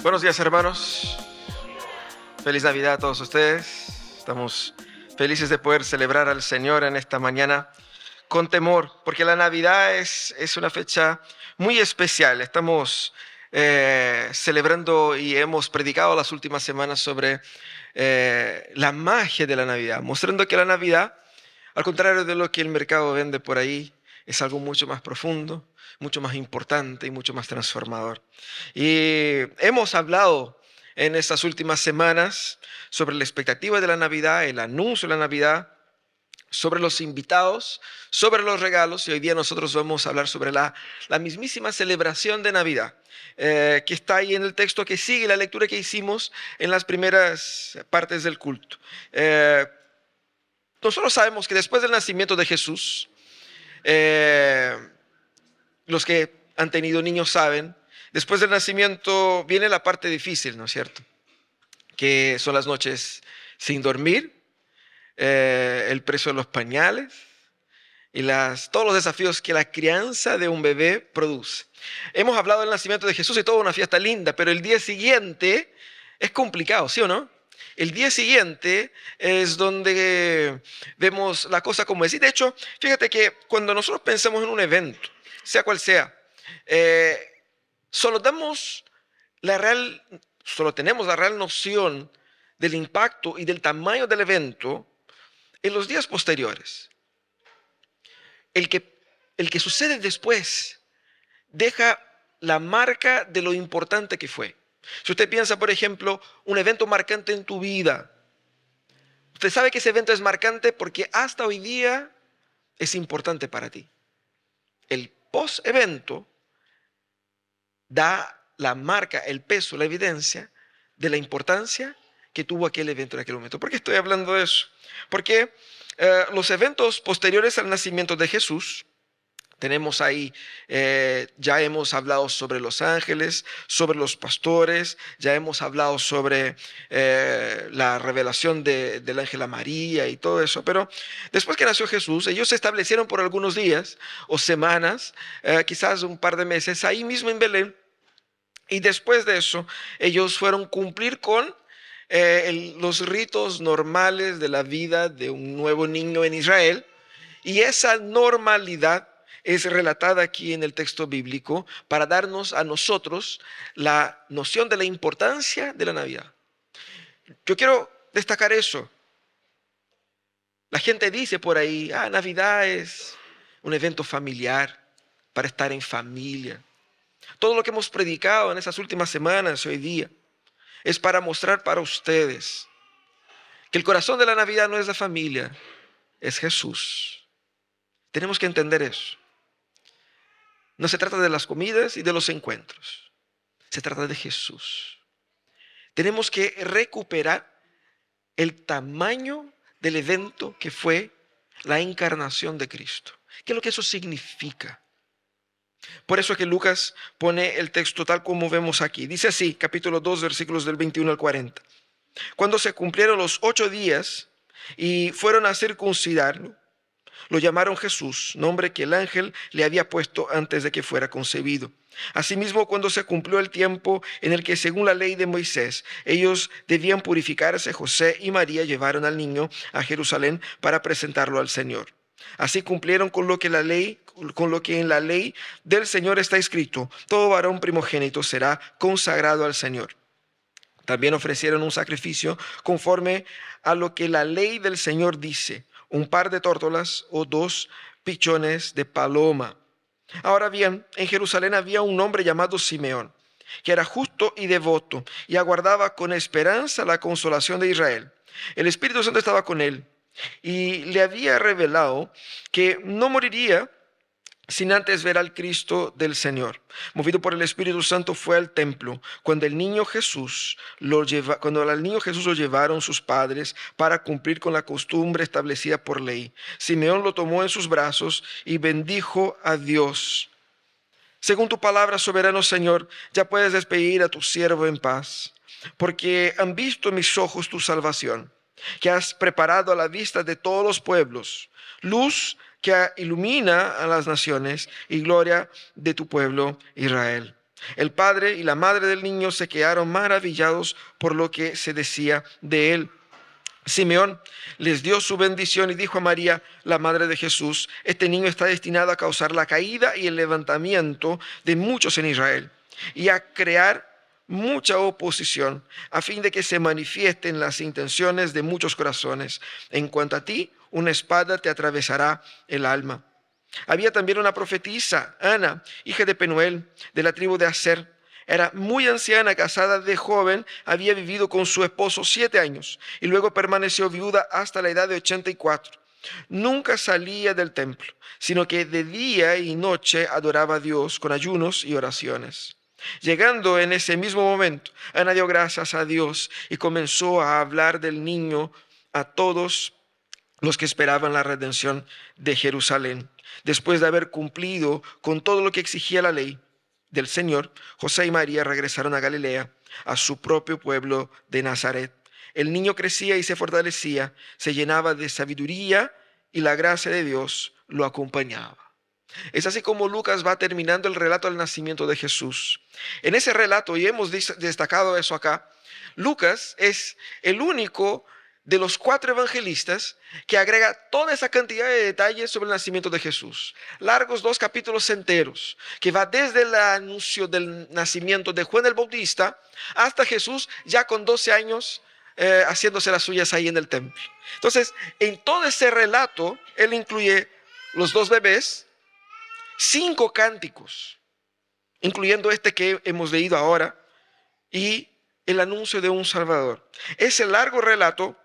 Buenos días hermanos. Feliz Navidad a todos ustedes. Estamos felices de poder celebrar al Señor en esta mañana con temor, porque la Navidad es, es una fecha muy especial. Estamos eh, celebrando y hemos predicado las últimas semanas sobre eh, la magia de la Navidad, mostrando que la Navidad, al contrario de lo que el mercado vende por ahí, es algo mucho más profundo, mucho más importante y mucho más transformador. Y hemos hablado en estas últimas semanas sobre la expectativa de la Navidad, el anuncio de la Navidad, sobre los invitados, sobre los regalos y hoy día nosotros vamos a hablar sobre la, la mismísima celebración de Navidad, eh, que está ahí en el texto que sigue la lectura que hicimos en las primeras partes del culto. Eh, nosotros sabemos que después del nacimiento de Jesús, eh, los que han tenido niños saben, después del nacimiento viene la parte difícil, ¿no es cierto? Que son las noches sin dormir, eh, el precio de los pañales y todos los desafíos que la crianza de un bebé produce. Hemos hablado del nacimiento de Jesús y toda una fiesta linda, pero el día siguiente es complicado, ¿sí o no? El día siguiente es donde vemos la cosa como es. Y de hecho, fíjate que cuando nosotros pensamos en un evento, sea cual sea, eh, solo damos la real, solo tenemos la real noción del impacto y del tamaño del evento en los días posteriores. El que, el que sucede después deja la marca de lo importante que fue. Si usted piensa, por ejemplo, un evento marcante en tu vida, usted sabe que ese evento es marcante porque hasta hoy día es importante para ti. Post-evento da la marca, el peso, la evidencia de la importancia que tuvo aquel evento en aquel momento. ¿Por qué estoy hablando de eso? Porque eh, los eventos posteriores al nacimiento de Jesús, tenemos ahí, eh, ya hemos hablado sobre los ángeles, sobre los pastores, ya hemos hablado sobre eh, la revelación del ángel a María y todo eso. Pero después que nació Jesús, ellos se establecieron por algunos días o semanas, quizás un par de meses, ahí mismo en Belén. Y después de eso, ellos fueron cumplir con eh, los ritos normales de la vida de un nuevo niño en Israel. Y esa normalidad es relatada aquí en el texto bíblico para darnos a nosotros la noción de la importancia de la Navidad. Yo quiero destacar eso. La gente dice por ahí, ah, Navidad es un evento familiar para estar en familia. Todo lo que hemos predicado en esas últimas semanas, hoy día, es para mostrar para ustedes que el corazón de la Navidad no es la familia, es Jesús. Tenemos que entender eso. No se trata de las comidas y de los encuentros, se trata de Jesús. Tenemos que recuperar el tamaño del evento que fue la encarnación de Cristo. ¿Qué es lo que eso significa? Por eso es que Lucas pone el texto tal como vemos aquí. Dice así, capítulo 2, versículos del 21 al 40. Cuando se cumplieron los ocho días y fueron a circuncidarlo, lo llamaron Jesús, nombre que el ángel le había puesto antes de que fuera concebido. Asimismo, cuando se cumplió el tiempo en el que, según la ley de Moisés, ellos debían purificarse, José y María llevaron al niño a Jerusalén para presentarlo al Señor. Así cumplieron con lo que la ley, con lo que en la ley del Señor está escrito: todo varón primogénito será consagrado al Señor. También ofrecieron un sacrificio conforme a lo que la ley del Señor dice: un par de tórtolas o dos pichones de paloma. Ahora bien, en Jerusalén había un hombre llamado Simeón, que era justo y devoto, y aguardaba con esperanza la consolación de Israel. El Espíritu Santo estaba con él y le había revelado que no moriría sin antes ver al Cristo del Señor. Movido por el Espíritu Santo fue al templo cuando el niño Jesús lo lleva, cuando al niño Jesús lo llevaron sus padres para cumplir con la costumbre establecida por ley. Simeón lo tomó en sus brazos y bendijo a Dios. Según tu palabra, soberano Señor, ya puedes despedir a tu siervo en paz, porque han visto mis ojos tu salvación que has preparado a la vista de todos los pueblos, luz que ilumina a las naciones y gloria de tu pueblo Israel. El padre y la madre del niño se quedaron maravillados por lo que se decía de él. Simeón les dio su bendición y dijo a María, la madre de Jesús, este niño está destinado a causar la caída y el levantamiento de muchos en Israel y a crear mucha oposición a fin de que se manifiesten las intenciones de muchos corazones. En cuanto a ti, una espada te atravesará el alma. Había también una profetisa, Ana, hija de Penuel, de la tribu de Aser. Era muy anciana, casada de joven, había vivido con su esposo siete años y luego permaneció viuda hasta la edad de 84. Nunca salía del templo, sino que de día y noche adoraba a Dios con ayunos y oraciones. Llegando en ese mismo momento, Ana dio gracias a Dios y comenzó a hablar del niño a todos los que esperaban la redención de Jerusalén. Después de haber cumplido con todo lo que exigía la ley del Señor, José y María regresaron a Galilea, a su propio pueblo de Nazaret. El niño crecía y se fortalecía, se llenaba de sabiduría y la gracia de Dios lo acompañaba. Es así como Lucas va terminando el relato del nacimiento de Jesús. En ese relato, y hemos destacado eso acá, Lucas es el único de los cuatro evangelistas que agrega toda esa cantidad de detalles sobre el nacimiento de Jesús. Largos dos capítulos enteros, que va desde el anuncio del nacimiento de Juan el Bautista hasta Jesús ya con 12 años eh, haciéndose las suyas ahí en el templo. Entonces, en todo ese relato, él incluye los dos bebés, cinco cánticos, incluyendo este que hemos leído ahora, y el anuncio de un Salvador. Ese largo relato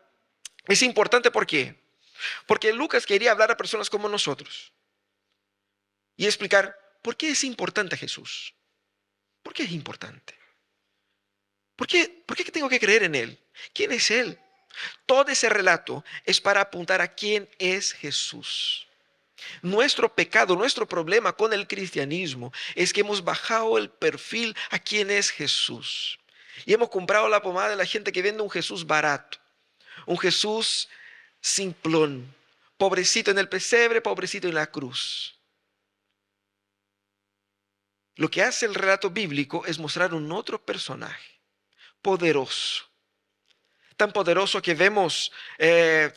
es importante ¿por qué? Porque Lucas quería hablar a personas como nosotros y explicar por qué es importante Jesús. ¿Por qué es importante? ¿Por qué, ¿Por qué tengo que creer en Él? ¿Quién es Él? Todo ese relato es para apuntar a quién es Jesús. Nuestro pecado, nuestro problema con el cristianismo es que hemos bajado el perfil a quién es Jesús. Y hemos comprado la pomada de la gente que vende un Jesús barato. Un Jesús simplón, pobrecito en el pesebre, pobrecito en la cruz. Lo que hace el relato bíblico es mostrar un otro personaje, poderoso. Tan poderoso que vemos eh,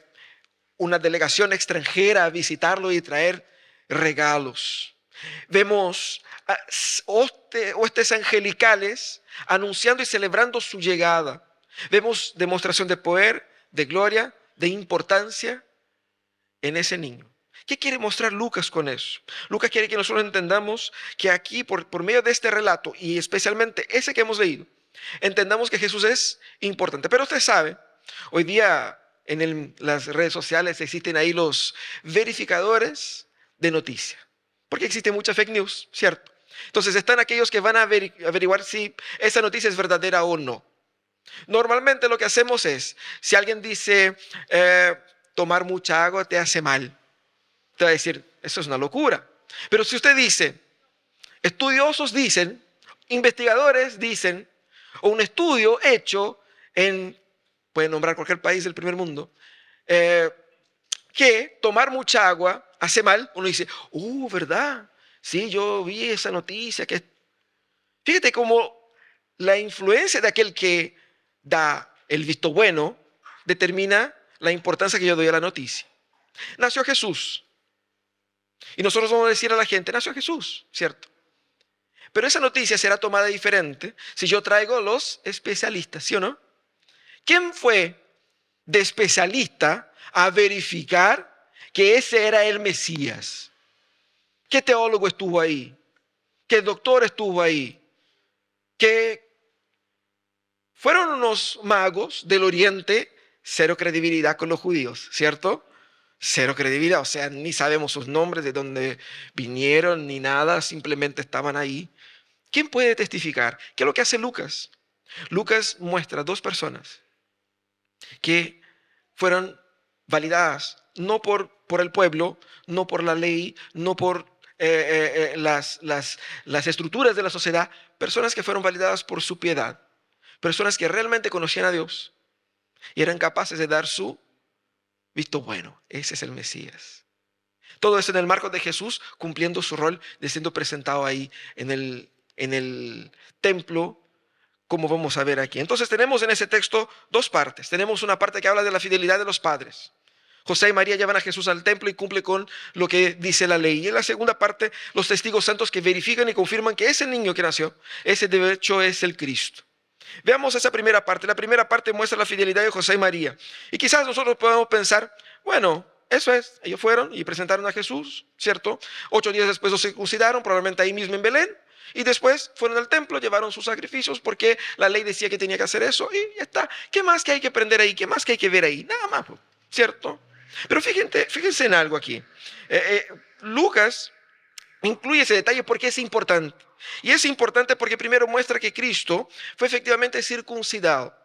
una delegación extranjera a visitarlo y traer regalos. Vemos hostes angelicales anunciando y celebrando su llegada. Vemos demostración de poder, de gloria, de importancia en ese niño. ¿Qué quiere mostrar Lucas con eso? Lucas quiere que nosotros entendamos que aquí, por, medio de este relato, y especialmente ese que hemos leído, entendamos que Jesús es importante. Pero usted sabe, hoy día en las redes sociales existen ahí los verificadores de noticia, porque existe mucha fake news, ¿cierto? Entonces están aquellos que van a averiguar si esa noticia es verdadera o no. Normalmente lo que hacemos es, si alguien dice, eh, tomar mucha agua te hace mal, te va a decir, eso es una locura. Pero si usted dice, estudiosos dicen, investigadores dicen, o un estudio hecho en, pueden nombrar cualquier país del primer mundo, eh, que tomar mucha agua hace mal, uno dice, uh, ¿verdad? Sí, yo vi esa noticia que... Fíjate cómo la influencia de aquel que da el visto bueno, determina la importancia que yo doy a la noticia. Nació Jesús. Y nosotros vamos a decir a la gente, nació Jesús, ¿cierto? Pero esa noticia será tomada diferente si yo traigo los especialistas, ¿sí o no? ¿Quién fue de especialista a verificar que ese era el Mesías? ¿Qué teólogo estuvo ahí? ¿Qué doctor estuvo ahí? ¿Qué fueron unos magos del oriente, cero credibilidad con los judíos, ¿cierto? Cero credibilidad, o sea, ni sabemos sus nombres, de dónde vinieron, ni nada, simplemente estaban ahí. ¿Quién puede testificar? ¿Qué es lo que hace Lucas? Lucas muestra dos personas que fueron validadas no por, por el pueblo, no por la ley, no por eh, eh, eh, las, las, las estructuras de la sociedad, personas que fueron validadas por su piedad. Personas que realmente conocían a Dios y eran capaces de dar su visto bueno. Ese es el Mesías. Todo eso en el marco de Jesús cumpliendo su rol de siendo presentado ahí en el, en el templo, como vamos a ver aquí. Entonces tenemos en ese texto dos partes. Tenemos una parte que habla de la fidelidad de los padres. José y María llevan a Jesús al templo y cumple con lo que dice la ley. Y en la segunda parte, los testigos santos que verifican y confirman que ese niño que nació, ese de hecho es el Cristo. Veamos esa primera parte. La primera parte muestra la fidelidad de José y María. Y quizás nosotros podamos pensar, bueno, eso es, ellos fueron y presentaron a Jesús, ¿cierto? Ocho días después lo circuncidaron, probablemente ahí mismo en Belén. Y después fueron al templo, llevaron sus sacrificios porque la ley decía que tenía que hacer eso y ya está. ¿Qué más que hay que aprender ahí? ¿Qué más que hay que ver ahí? Nada más, ¿cierto? Pero fíjense, fíjense en algo aquí. Eh, eh, Lucas incluye ese detalle porque es importante. Y es importante porque primero muestra que Cristo fue efectivamente circuncidado.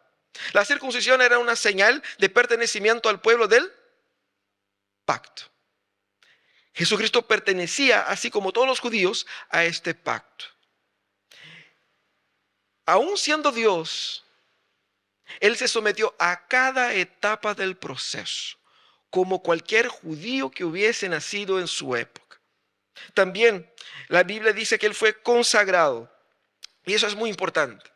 La circuncisión era una señal de pertenecimiento al pueblo del pacto. Jesucristo pertenecía, así como todos los judíos, a este pacto. Aún siendo Dios, Él se sometió a cada etapa del proceso, como cualquier judío que hubiese nacido en su época. También la Biblia dice que Él fue consagrado, y eso es muy importante.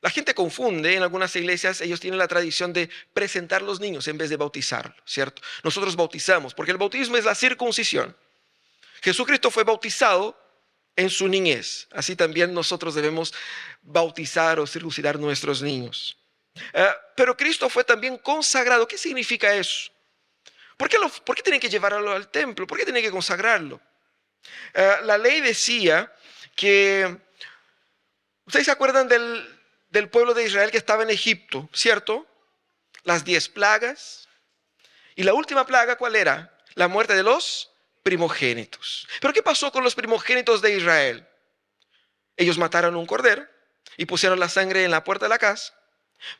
La gente confunde en algunas iglesias, ellos tienen la tradición de presentar los niños en vez de bautizarlos, ¿cierto? Nosotros bautizamos, porque el bautismo es la circuncisión. Jesucristo fue bautizado en su niñez, así también nosotros debemos bautizar o circuncidar nuestros niños. Eh, pero Cristo fue también consagrado. ¿Qué significa eso? ¿Por qué, ¿Por qué tienen que llevarlo al templo? ¿Por qué tienen que consagrarlo? Eh, la ley decía que, ¿ustedes se acuerdan del, del pueblo de Israel que estaba en Egipto, ¿cierto? Las diez plagas. Y la última plaga, ¿cuál era? La muerte de los primogénitos. Pero ¿qué pasó con los primogénitos de Israel? Ellos mataron un cordero y pusieron la sangre en la puerta de la casa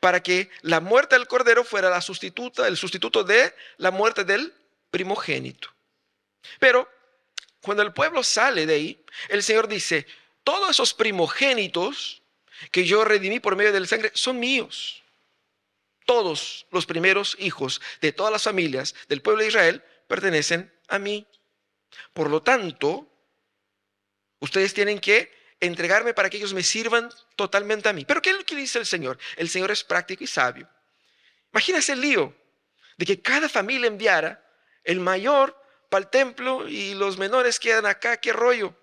para que la muerte del cordero fuera la sustituta, el sustituto de la muerte del primogénito. Pero cuando el pueblo sale de ahí, el Señor dice, todos esos primogénitos que yo redimí por medio de la sangre son míos. Todos los primeros hijos de todas las familias del pueblo de Israel pertenecen a mí. Por lo tanto, ustedes tienen que entregarme para que ellos me sirvan totalmente a mí. Pero ¿qué es lo que dice el Señor? El Señor es práctico y sabio. Imagínense el lío de que cada familia enviara el mayor para el templo y los menores quedan acá, qué rollo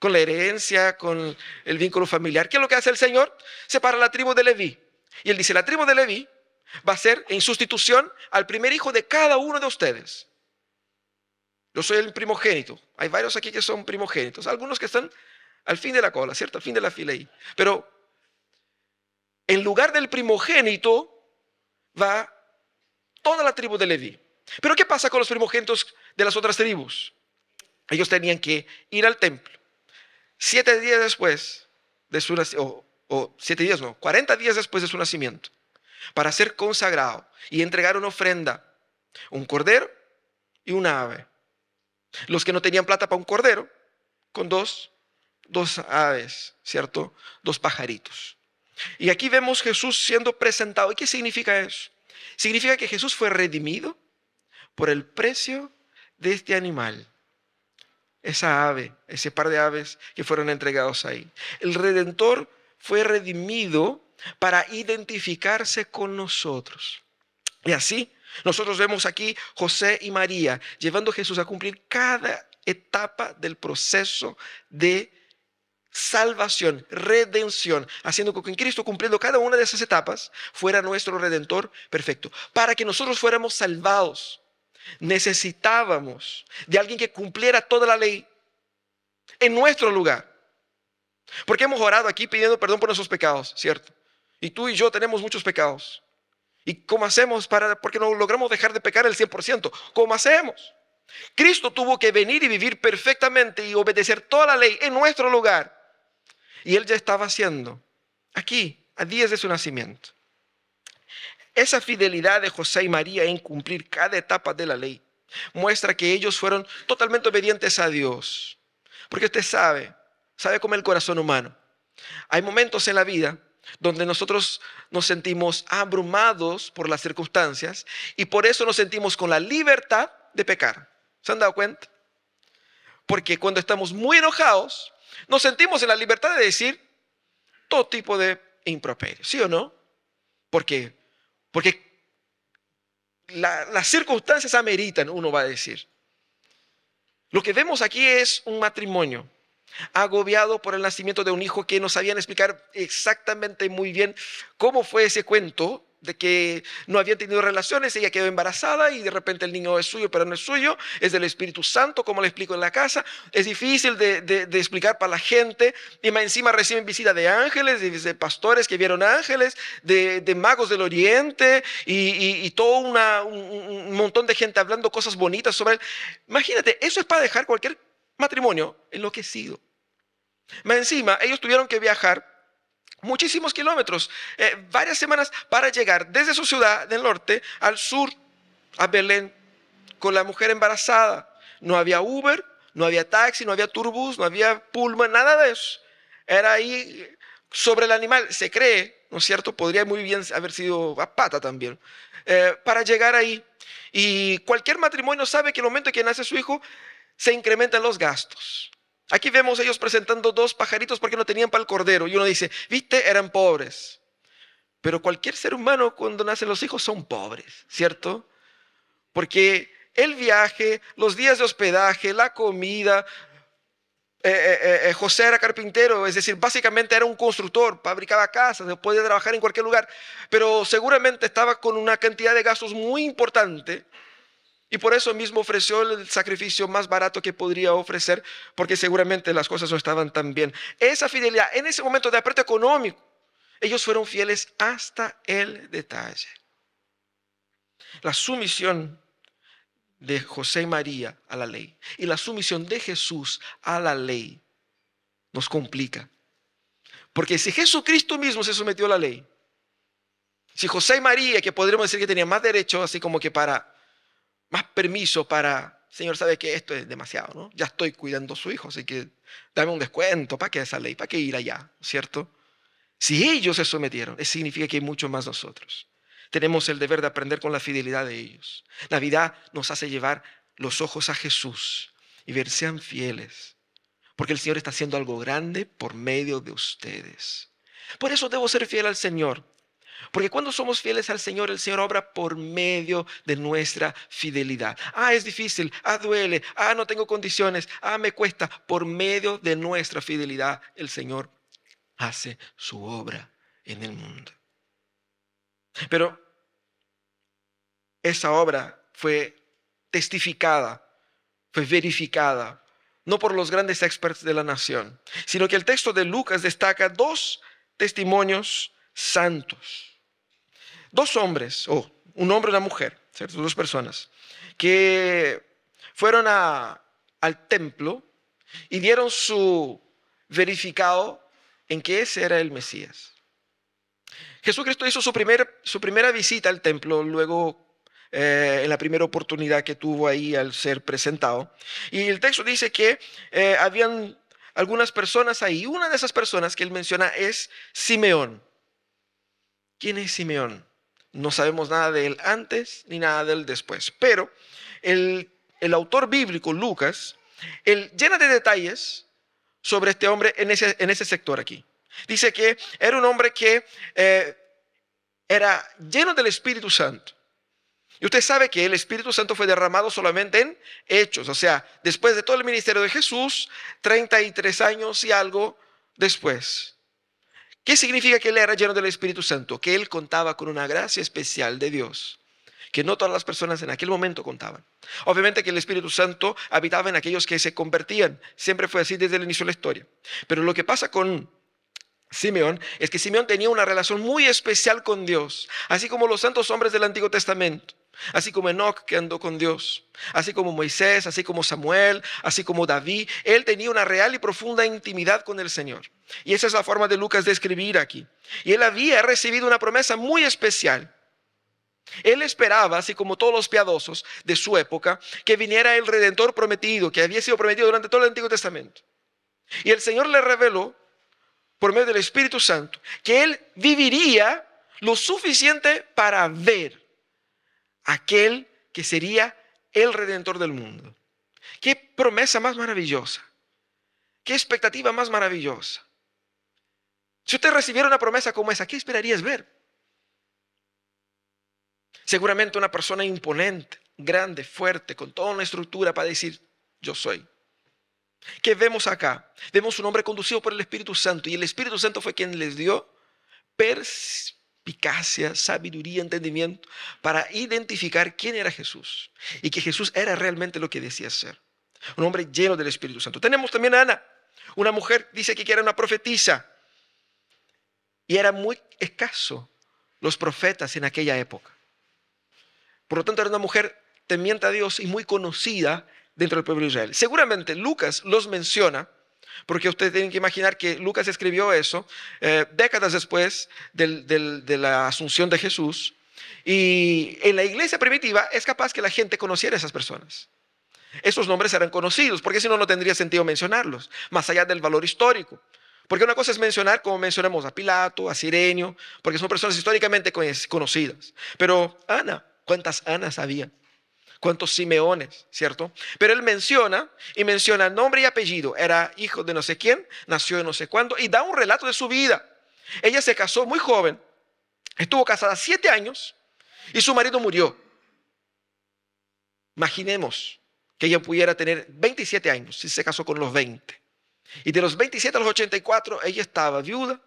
con la herencia, con el vínculo familiar. ¿Qué es lo que hace el Señor? Separa la tribu de Leví. Y él dice, la tribu de Leví va a ser en sustitución al primer hijo de cada uno de ustedes. Yo soy el primogénito. Hay varios aquí que son primogénitos. Algunos que están al fin de la cola, ¿cierto? Al fin de la fila ahí. Pero en lugar del primogénito va toda la tribu de Leví. Pero ¿qué pasa con los primogénitos de las otras tribus? Ellos tenían que ir al templo siete días después de su nacimiento, o, siete días no, cuarenta días después de su nacimiento, para ser consagrado y entregar una ofrenda, un cordero y una ave. Los que no tenían plata para un cordero, con dos, dos aves, ¿cierto? Dos pajaritos. Y aquí vemos Jesús siendo presentado. ¿Y qué significa eso? Significa que Jesús fue redimido por el precio de este animal esa ave, ese par de aves que fueron entregados ahí. El redentor fue redimido para identificarse con nosotros. Y así nosotros vemos aquí José y María llevando a Jesús a cumplir cada etapa del proceso de salvación, redención, haciendo que en Cristo cumpliendo cada una de esas etapas fuera nuestro redentor perfecto, para que nosotros fuéramos salvados necesitábamos de alguien que cumpliera toda la ley en nuestro lugar. Porque hemos orado aquí pidiendo perdón por nuestros pecados, ¿cierto? Y tú y yo tenemos muchos pecados. ¿Y cómo hacemos para, porque no logramos dejar de pecar el 100%? ¿Cómo hacemos? Cristo tuvo que venir y vivir perfectamente y obedecer toda la ley en nuestro lugar. Y Él ya estaba haciendo aquí, a días de su nacimiento. Esa fidelidad de José y María en cumplir cada etapa de la ley muestra que ellos fueron totalmente obedientes a Dios. Porque usted sabe, sabe cómo el corazón humano. Hay momentos en la vida donde nosotros nos sentimos abrumados por las circunstancias y por eso nos sentimos con la libertad de pecar. ¿Se han dado cuenta? Porque cuando estamos muy enojados, nos sentimos en la libertad de decir todo tipo de improperios, ¿sí o no? ¿Por Porque las circunstancias ameritan, uno va a decir. Lo que vemos aquí es un matrimonio agobiado por el nacimiento de un hijo que no sabían explicar exactamente muy bien cómo fue ese cuento de que no habían tenido relaciones, ella quedó embarazada y de repente el niño es suyo, pero no es suyo, es del Espíritu Santo, como le explico en la casa. Es difícil de, explicar para la gente. Y más encima reciben visita de ángeles, de, pastores que vieron ángeles, de, magos del Oriente y, todo un, montón de gente hablando cosas bonitas sobre él. Imagínate, eso es para dejar cualquier matrimonio enloquecido. Más encima, ellos tuvieron que viajar muchísimos kilómetros, eh, varias semanas para llegar desde su ciudad del norte al sur, a Belén, con la mujer embarazada. No había Uber, no había taxi, no había turbus, no había pullman, nada de eso. Era ahí sobre el animal, se cree, ¿no es cierto? Podría muy bien haber sido a pata también, eh, para llegar ahí. Y cualquier matrimonio sabe que el momento en que nace su hijo, se incrementan los gastos. Aquí vemos ellos presentando dos pajaritos porque no tenían para el cordero. Y uno dice, viste, eran pobres. Pero cualquier ser humano cuando nacen los hijos son pobres, ¿cierto? Porque el viaje, los días de hospedaje, la comida, eh, eh, eh, José era carpintero, es decir, básicamente era un constructor, fabricaba casas, podía trabajar en cualquier lugar, pero seguramente estaba con una cantidad de gastos muy importante y por eso mismo ofreció el sacrificio más barato que podría ofrecer, porque seguramente las cosas no estaban tan bien. Esa fidelidad, en ese momento de aprieto económico, ellos fueron fieles hasta el detalle. La sumisión de José y María a la ley y la sumisión de Jesús a la ley nos complica. Porque si Jesucristo mismo se sometió a la ley, si José y María, que podríamos decir que tenían más derecho, así como que para más permiso para, Señor, sabe que esto es demasiado, ¿no? Ya estoy cuidando a su hijo, así que dame un descuento, ¿para qué esa ley? ¿Para qué ir allá? ¿Cierto? Si ellos se sometieron, eso significa que hay mucho más nosotros. Tenemos el deber de aprender con la fidelidad de ellos. La vida nos hace llevar los ojos a Jesús y ver, sean fieles, porque el Señor está haciendo algo grande por medio de ustedes. Por eso debo ser fiel al Señor. Porque cuando somos fieles al Señor, el Señor obra por medio de nuestra fidelidad. Ah, es difícil, ah, duele, ah, no tengo condiciones, ah, me cuesta. Por medio de nuestra fidelidad, el Señor hace su obra en el mundo. Pero esa obra fue testificada, fue verificada, no por los grandes expertos de la nación, sino que el texto de Lucas destaca dos testimonios santos dos hombres, o un hombre y una mujer, ¿cierto? dos personas, que fueron al templo y dieron su verificado en que ese era el Mesías. Jesucristo hizo su, su primera visita al templo, luego eh, en la primera oportunidad que tuvo ahí al ser presentado. Y el texto dice que eh, habían algunas personas ahí. Una de esas personas que él menciona es Simeón. ¿Quién es Simeón? No sabemos nada de él antes ni nada de él después. Pero el, autor bíblico, Lucas, él llena de detalles sobre este hombre en ese, en ese sector aquí. Dice que era un hombre que eh, era lleno del Espíritu Santo. Y usted sabe que el Espíritu Santo fue derramado solamente en hechos, o sea, después de todo el ministerio de Jesús, 33 años y algo después. ¿Qué significa que él era lleno del Espíritu Santo? Que él contaba con una gracia especial de Dios, que no todas las personas en aquel momento contaban. Obviamente que el Espíritu Santo habitaba en aquellos que se convertían, siempre fue así desde el inicio de la historia. Pero lo que pasa con Simeón es que Simeón tenía una relación muy especial con Dios, así como los santos hombres del Antiguo Testamento. Así como Enoch que andó con Dios, así como Moisés, así como Samuel, así como David, él tenía una real y profunda intimidad con el Señor. Y esa es la forma de Lucas de escribir aquí. Y él había recibido una promesa muy especial. Él esperaba, así como todos los piadosos de su época, que viniera el redentor prometido, que había sido prometido durante todo el Antiguo Testamento. Y el Señor le reveló, por medio del Espíritu Santo, que él viviría lo suficiente para ver aquel que sería el redentor del mundo. Qué promesa más maravillosa. Qué expectativa más maravillosa. Si usted recibiera una promesa como esa, ¿qué esperarías ver? Seguramente una persona imponente, grande, fuerte, con toda una estructura para decir, yo soy. ¿Qué vemos acá? Vemos un hombre conducido por el Espíritu Santo y el Espíritu Santo fue quien les dio perspicacia, sabiduría, entendimiento para identificar quién era Jesús y que Jesús era realmente lo que decía ser. Un hombre lleno del Espíritu Santo. Tenemos también a Ana, una mujer, dice que era una profetisa y era muy escaso los profetas en aquella época. Por lo tanto, era una mujer temiente a Dios y muy conocida dentro del pueblo de Israel. Seguramente Lucas los menciona, porque ustedes tienen que imaginar que Lucas escribió eso eh, décadas después de la asunción de Jesús. Y en la iglesia primitiva es capaz que la gente conociera a esas personas. Esos nombres eran conocidos, porque si no, no tendría sentido mencionarlos, más allá del valor histórico. Porque una cosa es mencionar, como mencionamos a Pilato, a Sirenio, porque son personas históricamente conocidas. Pero Ana, ¿cuántas Anas había? Cuántos Simeones, ¿cierto? Pero él menciona y menciona nombre y apellido. Era hijo de no sé quién, nació de no sé cuándo y da un relato de su vida. Ella se casó muy joven, estuvo casada siete años y su marido murió. Imaginemos que ella pudiera tener 27 años si se casó con los 20. Y de los 27 a los 84 ella estaba viuda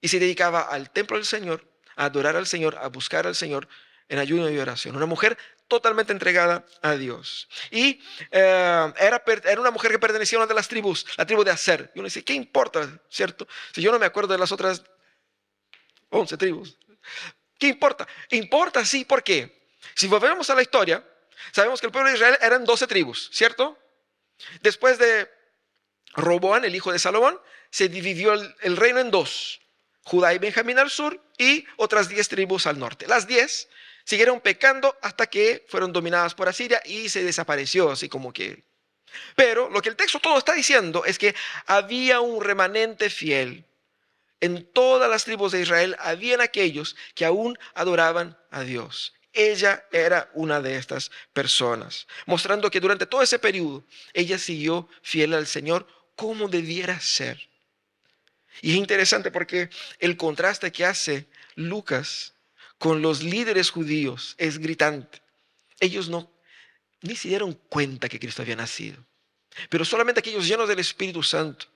y se dedicaba al templo del Señor, a adorar al Señor, a buscar al Señor en ayuno y oración. Una mujer totalmente entregada a Dios. Y eh, era, era, una mujer que pertenecía a una de las tribus, la tribu de Aser. Y uno dice, ¿qué importa, cierto? Si yo no me acuerdo de las otras 11 tribus. ¿Qué importa? Importa, sí, ¿por qué? Si volvemos a la historia, sabemos que el pueblo de Israel eran 12 tribus, ¿cierto? Después de Roboán, el hijo de Salomón, se dividió el, reino en dos. Judá y Benjamín al sur y otras 10 tribus al norte. Las 10 Siguieron pecando hasta que fueron dominadas por Asiria y se desapareció, así como que... Pero lo que el texto todo está diciendo es que había un remanente fiel. En todas las tribus de Israel habían aquellos que aún adoraban a Dios. Ella era una de estas personas, mostrando que durante todo ese periodo ella siguió fiel al Señor como debiera ser. Y es interesante porque el contraste que hace Lucas con los líderes judíos es gritante. Ellos no ni se dieron cuenta que Cristo había nacido. Pero solamente aquellos llenos del Espíritu Santo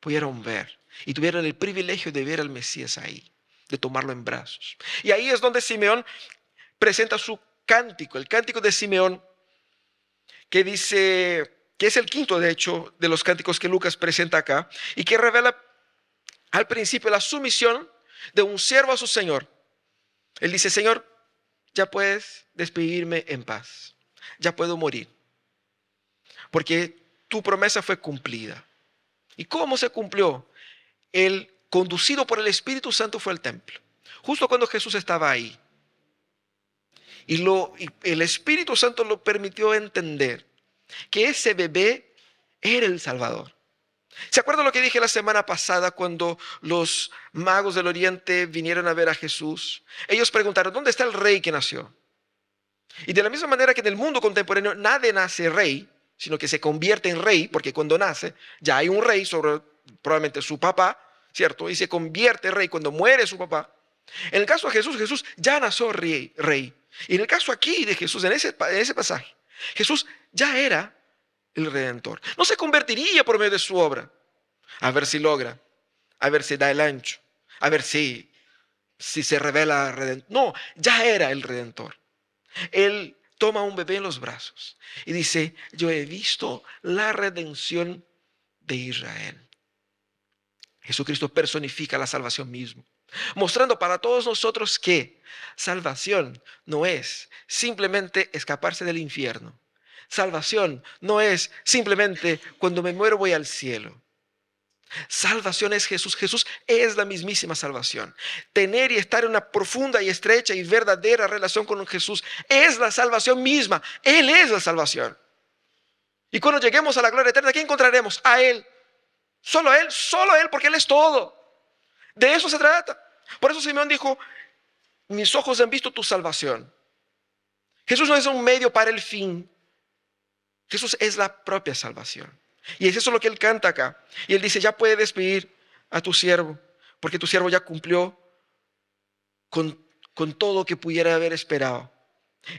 pudieron ver y tuvieron el privilegio de ver al Mesías ahí, de tomarlo en brazos. Y ahí es donde Simeón presenta su cántico, el cántico de Simeón, que dice, que es el quinto de hecho de los cánticos que Lucas presenta acá, y que revela al principio la sumisión de un siervo a su Señor. Él dice, Señor, ya puedes despedirme en paz, ya puedo morir, porque tu promesa fue cumplida. ¿Y cómo se cumplió? Él, conducido por el Espíritu Santo, fue al templo, justo cuando Jesús estaba ahí. Y, lo, el Espíritu Santo lo permitió entender que ese bebé era el Salvador. ¿Se acuerdan lo que dije la semana pasada cuando los magos del Oriente vinieron a ver a Jesús? Ellos preguntaron, ¿dónde está el rey que nació? Y de la misma manera que en el mundo contemporáneo nadie nace rey, sino que se convierte en rey, porque cuando nace ya hay un rey sobre probablemente su papá, ¿cierto? Y se convierte en rey cuando muere su papá. En el caso de Jesús, Jesús ya nació rey. rey. Y en el caso aquí de Jesús, en ese, en ese pasaje, Jesús ya era el redentor. No se convertiría por medio de su obra. A ver si logra, a ver si da el ancho, a ver si, si se revela redentor. No, ya era el redentor. Él toma un bebé en los brazos y dice, yo he visto la redención de Israel. Jesucristo personifica la salvación mismo, mostrando para todos nosotros que salvación no es simplemente escaparse del infierno, Salvación no es simplemente cuando me muero voy al cielo. Salvación es Jesús. Jesús es la mismísima salvación. Tener y estar en una profunda y estrecha y verdadera relación con Jesús es la salvación misma. Él es la salvación. Y cuando lleguemos a la gloria eterna, ¿qué encontraremos? A Él. Solo Él, solo Él, porque Él es todo. De eso se trata. Por eso Simeón dijo, mis ojos han visto tu salvación. Jesús no es un medio para el fin, Jesús es la propia salvación. Y es eso lo que él canta acá. Y él dice, ya puede despedir a tu siervo, porque tu siervo ya cumplió con, con todo lo que pudiera haber esperado.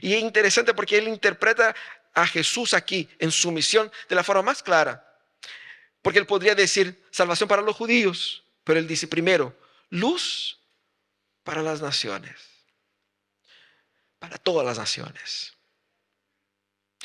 Y es interesante porque él interpreta a Jesús aquí en su misión de la forma más clara. Porque él podría decir salvación para los judíos, pero él dice primero, luz para las naciones, para todas las naciones.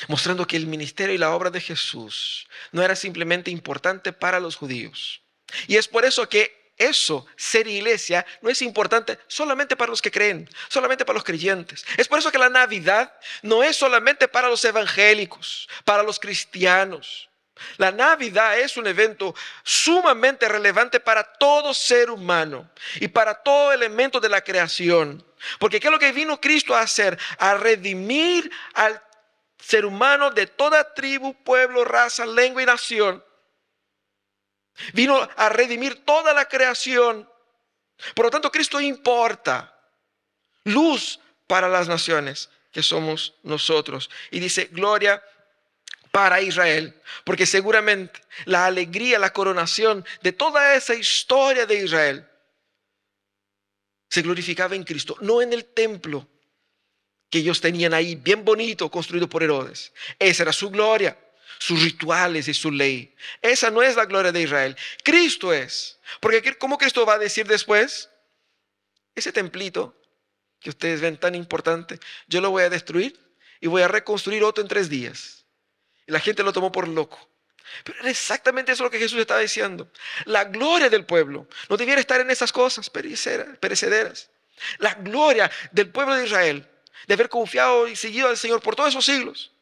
Mostrando que el ministerio y la obra de Jesús no era simplemente importante para los judíos. Y es por eso que eso, ser iglesia, no es importante solamente para los que creen, solamente para los creyentes. Es por eso que la Navidad no es solamente para los evangélicos, para los cristianos. La Navidad es un evento sumamente relevante para todo ser humano y para todo elemento de la creación. Porque ¿qué es lo que vino Cristo a hacer? A redimir al ser humano de toda tribu, pueblo, raza, lengua y nación Vino a redimir toda la creación. Por lo tanto, Cristo importa. Luz para las naciones que somos nosotros. Y dice, gloria para Israel, porque seguramente la alegría, la coronación de toda esa historia de Israel se glorificaba en Cristo, no en el templo que ellos tenían ahí, bien bonito, construido por Herodes. Esa era su gloria sus rituales y su ley. Esa no es la gloria de Israel. Cristo es. Porque ¿cómo Cristo va a decir después? Ese templito que ustedes ven tan importante, yo lo voy a destruir y voy a reconstruir otro en tres días. Y la gente lo tomó por loco. Pero era exactamente eso lo que Jesús estaba diciendo. La gloria del pueblo no debiera estar en esas cosas perecederas. La gloria del pueblo de Israel, de haber confiado y seguido al Señor por todos esos siglos,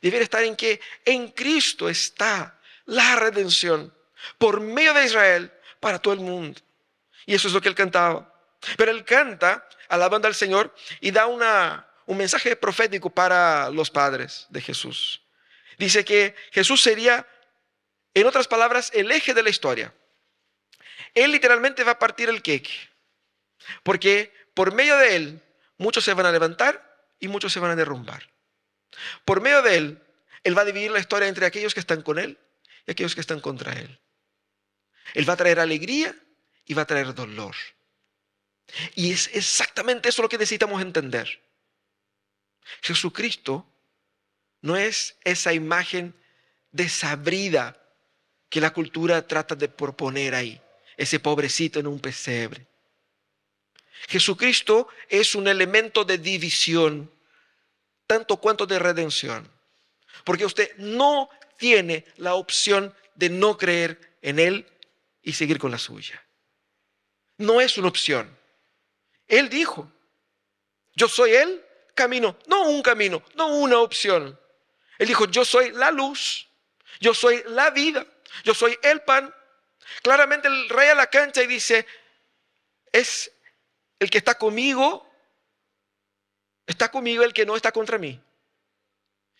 debiera estar en que en Cristo está la redención por medio de Israel para todo el mundo. Y eso es lo que él cantaba. Pero él canta alabando al Señor y da una, un mensaje profético para los padres de Jesús. Dice que Jesús sería, en otras palabras, el eje de la historia. Él literalmente va a partir el queque. Porque por medio de él muchos se van a levantar y muchos se van a derrumbar. Por medio de él, él va a dividir la historia entre aquellos que están con él y aquellos que están contra él. Él va a traer alegría y va a traer dolor. Y es exactamente eso lo que necesitamos entender. Jesucristo no es esa imagen desabrida que la cultura trata de proponer ahí, ese pobrecito en un pesebre. Jesucristo es un elemento de división tanto cuanto de redención. Porque usted no tiene la opción de no creer en Él y seguir con la suya. No es una opción. Él dijo, yo soy el camino, no un camino, no una opción. Él dijo, yo soy la luz, yo soy la vida, yo soy el pan. Claramente el rey a la cancha y dice, es el que está conmigo Está conmigo el que no está contra mí.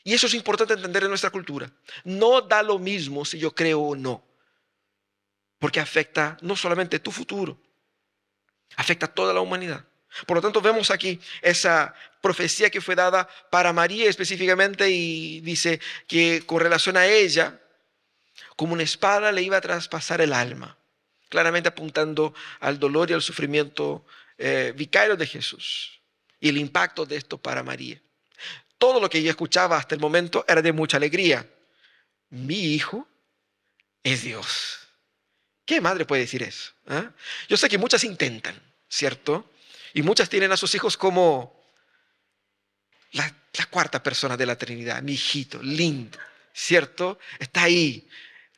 Y eso es importante entender en nuestra cultura. No da lo mismo si yo creo o no. Porque afecta no solamente tu futuro, afecta a toda la humanidad. Por lo tanto, vemos aquí esa profecía que fue dada para María específicamente y dice que con relación a ella, como una espada le iba a traspasar el alma, claramente apuntando al dolor y al sufrimiento eh, vicario de Jesús y el impacto de esto para María. Todo lo que ella escuchaba hasta el momento era de mucha alegría. Mi hijo es Dios. ¿Qué madre puede decir eso? ah? Yo sé que muchas intentan, ¿cierto? Y muchas tienen a sus hijos como la, la, cuarta persona de la Trinidad, mi hijito, lindo, ¿cierto? Está ahí,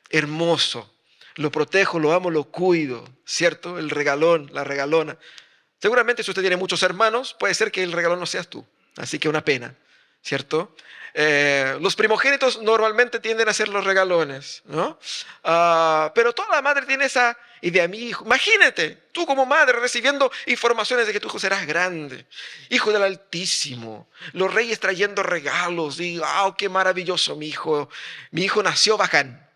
hermoso. Lo protejo, lo amo, lo cuido, ¿cierto? El regalón, la regalona. Seguramente si usted tiene muchos hermanos, puede ser que el regalón no seas tú. Así que una pena, ¿cierto? Eh, los primogénitos normalmente tienden a ser los regalones, ¿no? Ah, pero toda la madre tiene esa idea. Mi hijo, imagínate, tú como madre recibiendo informaciones de que tu hijo será grande, hijo del Altísimo, los reyes trayendo regalos, y, ¡oh, qué maravilloso mi hijo! Mi hijo nació bacán,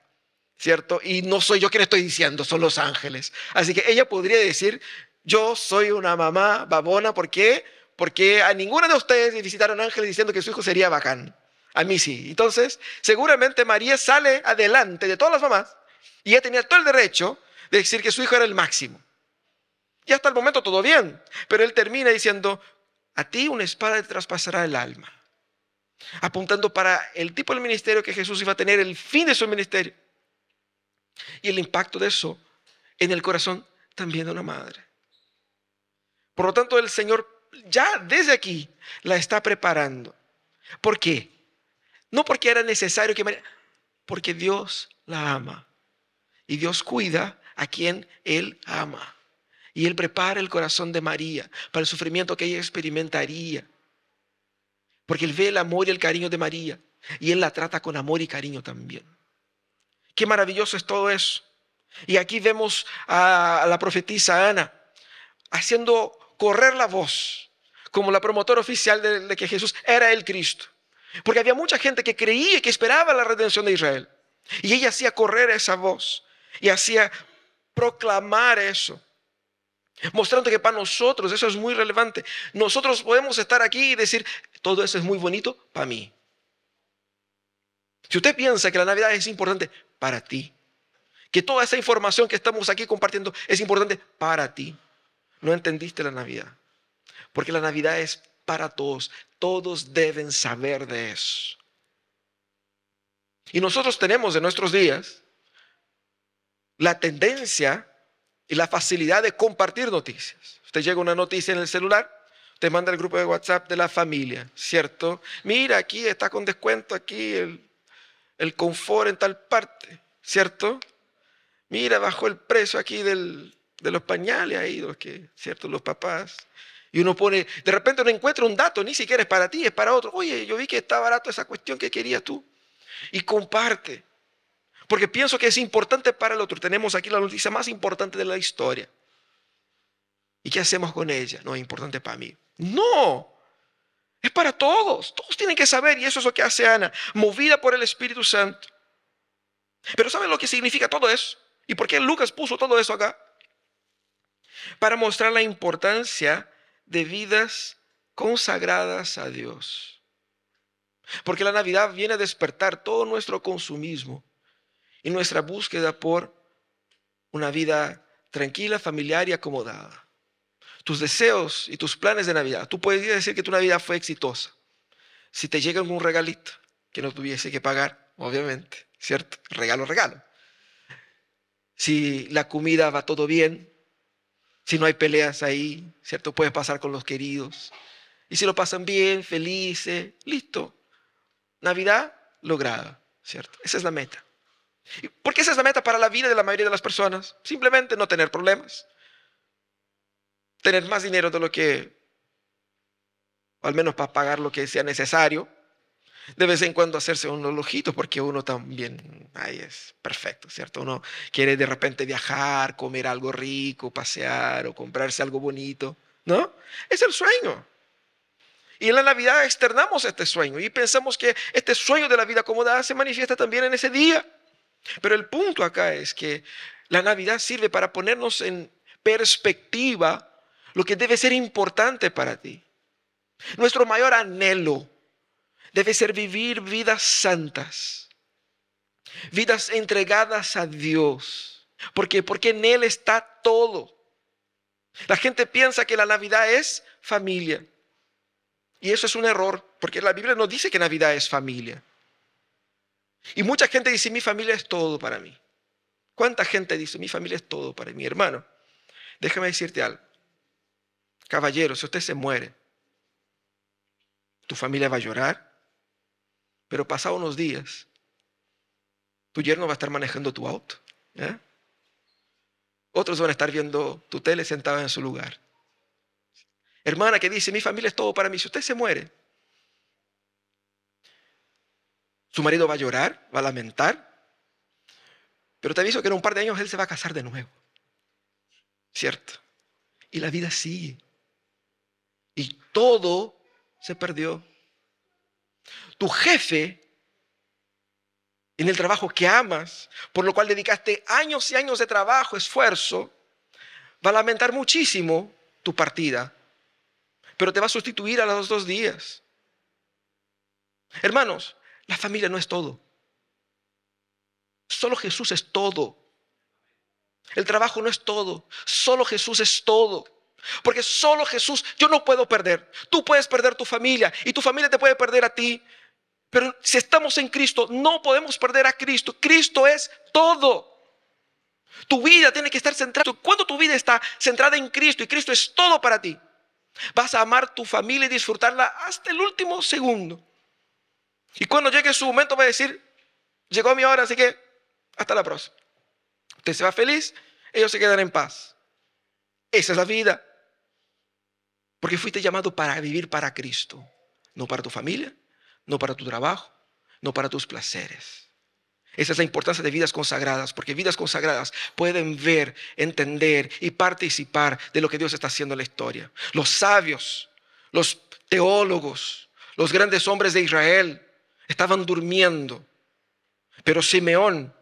¿cierto? Y no soy yo quien estoy diciendo, son los ángeles. Así que ella podría decir, yo soy una mamá babona, ¿por qué? Porque a ninguna de ustedes visitaron ángeles diciendo que su hijo sería bacán. A mí sí. Entonces, seguramente María sale adelante de todas las mamás y ella tenía todo el derecho de decir que su hijo era el máximo. Y hasta el momento todo bien, pero él termina diciendo, a ti una espada te traspasará el alma, apuntando para el tipo de ministerio que Jesús iba a tener, el fin de su ministerio. Y el impacto de eso en el corazón también de una madre. Por lo tanto, el Señor ya desde aquí la está preparando. ¿Por qué? No porque era necesario que María, porque Dios la ama. Y Dios cuida a quien Él ama. Y Él prepara el corazón de María para el sufrimiento que ella experimentaría. Porque Él ve el amor y el cariño de María. Y Él la trata con amor y cariño también. Qué maravilloso es todo eso. Y aquí vemos a la profetisa Ana haciendo correr la voz como la promotora oficial de, que Jesús era el Cristo. Porque había mucha gente que creía y que esperaba la redención de Israel. Y ella hacía correr esa voz y hacía proclamar eso. Mostrando que para nosotros eso es muy relevante. Nosotros podemos estar aquí y decir, todo eso es muy bonito para mí. Si usted piensa que la Navidad es importante para ti, que toda esa información que estamos aquí compartiendo es importante para ti, no entendiste la Navidad. Porque la Navidad es para todos. Todos deben saber de eso. Y nosotros tenemos en nuestros días la tendencia y la facilidad de compartir noticias. Usted llega una noticia en el celular, te manda el grupo de WhatsApp de la familia, ¿cierto? Mira, aquí está con descuento, aquí el, el confort en tal parte, ¿cierto? Mira, bajó el precio aquí del, de los pañales ahí, los que, ¿cierto? Los papás. Y uno pone, de repente uno encuentra un dato, ni siquiera es para ti, es para otro. Oye, yo vi que está barato esa cuestión que querías tú. Y comparte porque pienso que es importante para el otro. Tenemos aquí la noticia más importante de la historia. ¿Y qué hacemos con ella? No es importante para mí. No, es para todos. Todos tienen que saber y eso es lo que hace Ana, movida por el Espíritu Santo. Pero ¿saben lo que significa todo eso? ¿Y por qué Lucas puso todo eso acá? Para mostrar la importancia de vidas consagradas a Dios. Porque la Navidad viene a despertar todo nuestro consumismo y nuestra búsqueda por una vida tranquila, familiar y acomodada. Tus deseos y tus planes de Navidad. Tú puedes decir que tu Navidad fue exitosa. Si te llega un regalito que no tuviese que pagar, obviamente, ¿cierto? Regalo, regalo. Si la comida va todo bien, si no hay peleas ahí, ¿cierto? Puedes pasar con los queridos. Y si lo pasan bien, felices, listo. Navidad lograda, ¿cierto? Esa es la meta. Porque esa es la meta para la vida de la mayoría de las personas. Simplemente no tener problemas. Tener más dinero de lo que, o al menos para pagar lo que sea necesario. De vez en cuando hacerse unos ojitos porque uno también, ahí es perfecto, ¿cierto? Uno quiere de repente viajar, comer algo rico, pasear o comprarse algo bonito, ¿no? Es el sueño. Y en la Navidad externamos este sueño y pensamos que este sueño de la vida cómoda se manifiesta también en ese día. Pero el punto acá es que la Navidad sirve para ponernos en perspectiva lo que debe ser importante para ti. Nuestro mayor anhelo debe ser vivir vidas santas, vidas entregadas a Dios. ¿Por qué? Porque en Él está todo. La gente piensa que la Navidad es familia. Y eso es un error, porque la Biblia no dice que Navidad es familia. Y mucha gente dice, mi familia es todo para mí. ¿Cuánta gente dice, mi familia es todo para mí? Hermano, déjame decirte algo. Caballero, si usted se muere, tu familia va a llorar, pero pasado unos días, tu yerno va a estar manejando tu auto. Otros van a estar viendo tu tele sentada en su lugar. Hermana que dice, mi familia es todo para mí. Si usted se muere, Su marido va a llorar, va a lamentar. Pero te aviso que en un par de años él se va a casar de nuevo. ¿Cierto? Y la vida sigue. Y todo se perdió. Tu jefe, en el trabajo que amas, por lo cual dedicaste años y años de trabajo, esfuerzo, va a lamentar muchísimo tu partida. Pero te va a sustituir a los dos días. Hermanos, la familia no es todo. Solo Jesús es todo. El trabajo no es todo. Solo Jesús es todo. Porque solo Jesús, yo no puedo perder. Tú puedes perder tu familia y tu familia te puede perder a ti. Pero si estamos en Cristo, no podemos perder a Cristo. Cristo es todo. Tu vida tiene que estar centrada. Cuando tu vida está centrada en Cristo y Cristo es todo para ti, vas a amar tu familia y disfrutarla hasta el último segundo. Y cuando llegue su momento va a decir, llegó mi hora, así que hasta la próxima. Usted se va feliz, ellos se quedan en paz. Esa es la vida. Porque fuiste llamado para vivir para Cristo, no para tu familia, no para tu trabajo, no para tus placeres. Esa es la importancia de vidas consagradas, porque vidas consagradas pueden ver, entender y participar de lo que Dios está haciendo en la historia. Los sabios, los teólogos, los grandes hombres de Israel estaban durmiendo, pero Simeón,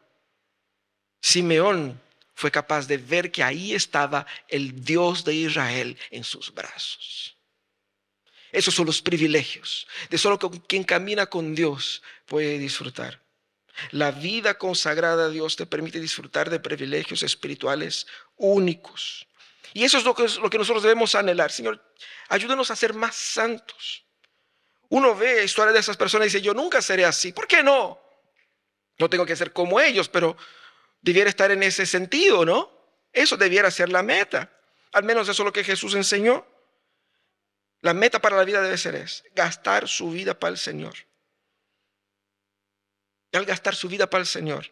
Simeón fue capaz de ver que ahí estaba el Dios de Israel en sus brazos. Esos son los privilegios de solo quien camina con Dios puede disfrutar. La vida consagrada a Dios te permite disfrutar de privilegios espirituales únicos. Y eso es lo que, nosotros debemos anhelar. Señor, ayúdanos a ser más santos. Uno ve historias de esas personas y dice, yo nunca seré así. ¿Por qué no? No tengo que ser como ellos, pero debiera estar en ese sentido, ¿no? Eso debiera ser la meta. Al menos eso es lo que Jesús enseñó. La meta para la vida debe ser es gastar su vida para el Señor. Y al gastar su vida para el Señor,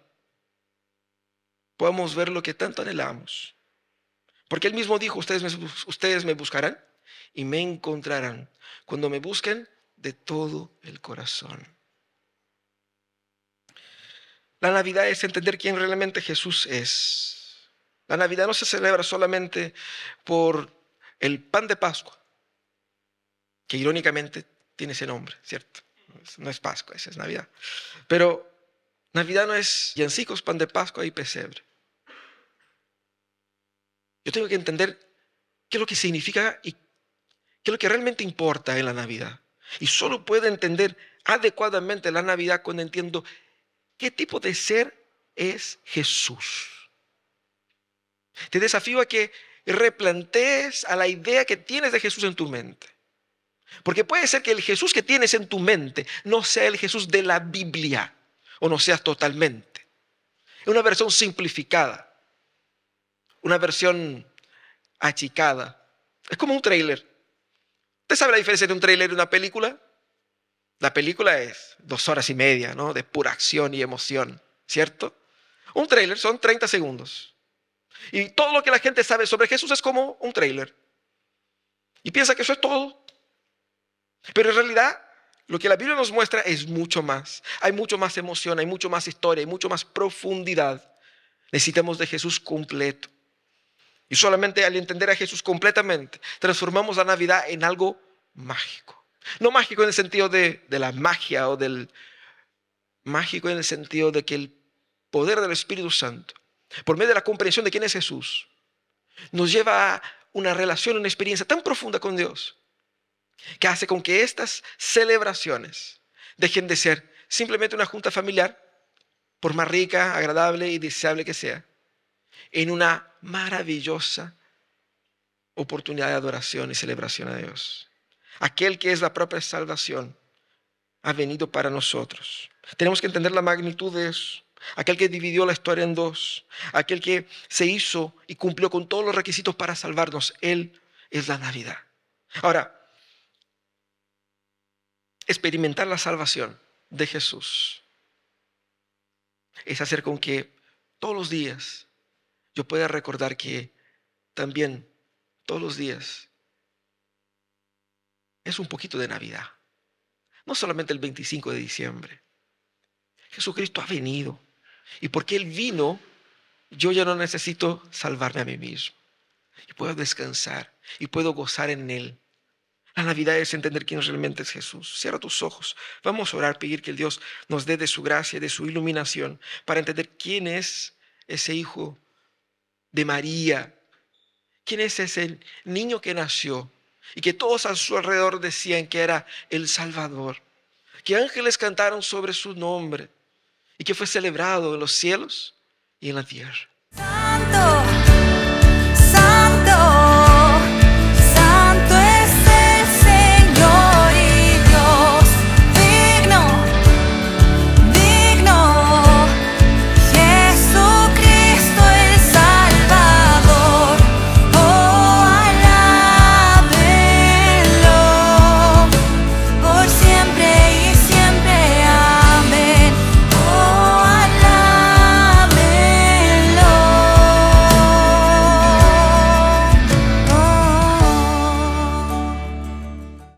podemos ver lo que tanto anhelamos. Porque Él mismo dijo, ustedes me, ustedes me buscarán y me encontrarán cuando me busquen de todo el corazón. La Navidad es entender quién realmente Jesús es. La Navidad no se celebra solamente por el pan de Pascua, que irónicamente tiene ese nombre, ¿cierto? No es Pascua, esa es Navidad. Pero Navidad no es yancicos, pan de Pascua y pesebre. Yo tengo que entender qué es lo que significa y qué es lo que realmente importa en la Navidad. Y solo puedo entender adecuadamente la Navidad cuando entiendo qué tipo de ser es Jesús. Te desafío a que replantees a la idea que tienes de Jesús en tu mente. Porque puede ser que el Jesús que tienes en tu mente no sea el Jesús de la Biblia o no seas totalmente. Es una versión simplificada, una versión achicada. Es como un tráiler. ¿Usted sabe la diferencia de un tráiler y una película? La película es dos horas y media, ¿no? De pura acción y emoción, ¿cierto? Un tráiler son 30 segundos. Y todo lo que la gente sabe sobre Jesús es como un tráiler. Y piensa que eso es todo. Pero en realidad, lo que la Biblia nos muestra es mucho más. Hay mucho más emoción, hay mucho más historia, hay mucho más profundidad. Necesitamos de Jesús completo. Y solamente al entender a Jesús completamente, transformamos la Navidad en algo mágico. No mágico en el sentido de, de la magia o del mágico en el sentido de que el poder del Espíritu Santo, por medio de la comprensión de quién es Jesús, nos lleva a una relación, una experiencia tan profunda con Dios, que hace con que estas celebraciones dejen de ser simplemente una junta familiar, por más rica, agradable y deseable que sea, en una maravillosa oportunidad de adoración y celebración a Dios. Aquel que es la propia salvación ha venido para nosotros. Tenemos que entender la magnitud de eso. Aquel que dividió la historia en dos, aquel que se hizo y cumplió con todos los requisitos para salvarnos, Él es la Navidad. Ahora, experimentar la salvación de Jesús es hacer con que todos los días yo pueda recordar que también todos los días es un poquito de Navidad. No solamente el 25 de diciembre. Jesucristo ha venido. Y porque Él vino, yo ya no necesito salvarme a mí mismo. Y puedo descansar y puedo gozar en Él. La Navidad es entender quién realmente es Jesús. Cierra tus ojos. Vamos a orar, pedir que el Dios nos dé de su gracia, de su iluminación, para entender quién es ese hijo de María. ¿Quién es ese niño que nació? y que todos a su alrededor decían que era el Salvador, que ángeles cantaron sobre su nombre y que fue celebrado en los cielos y en la tierra. Santo.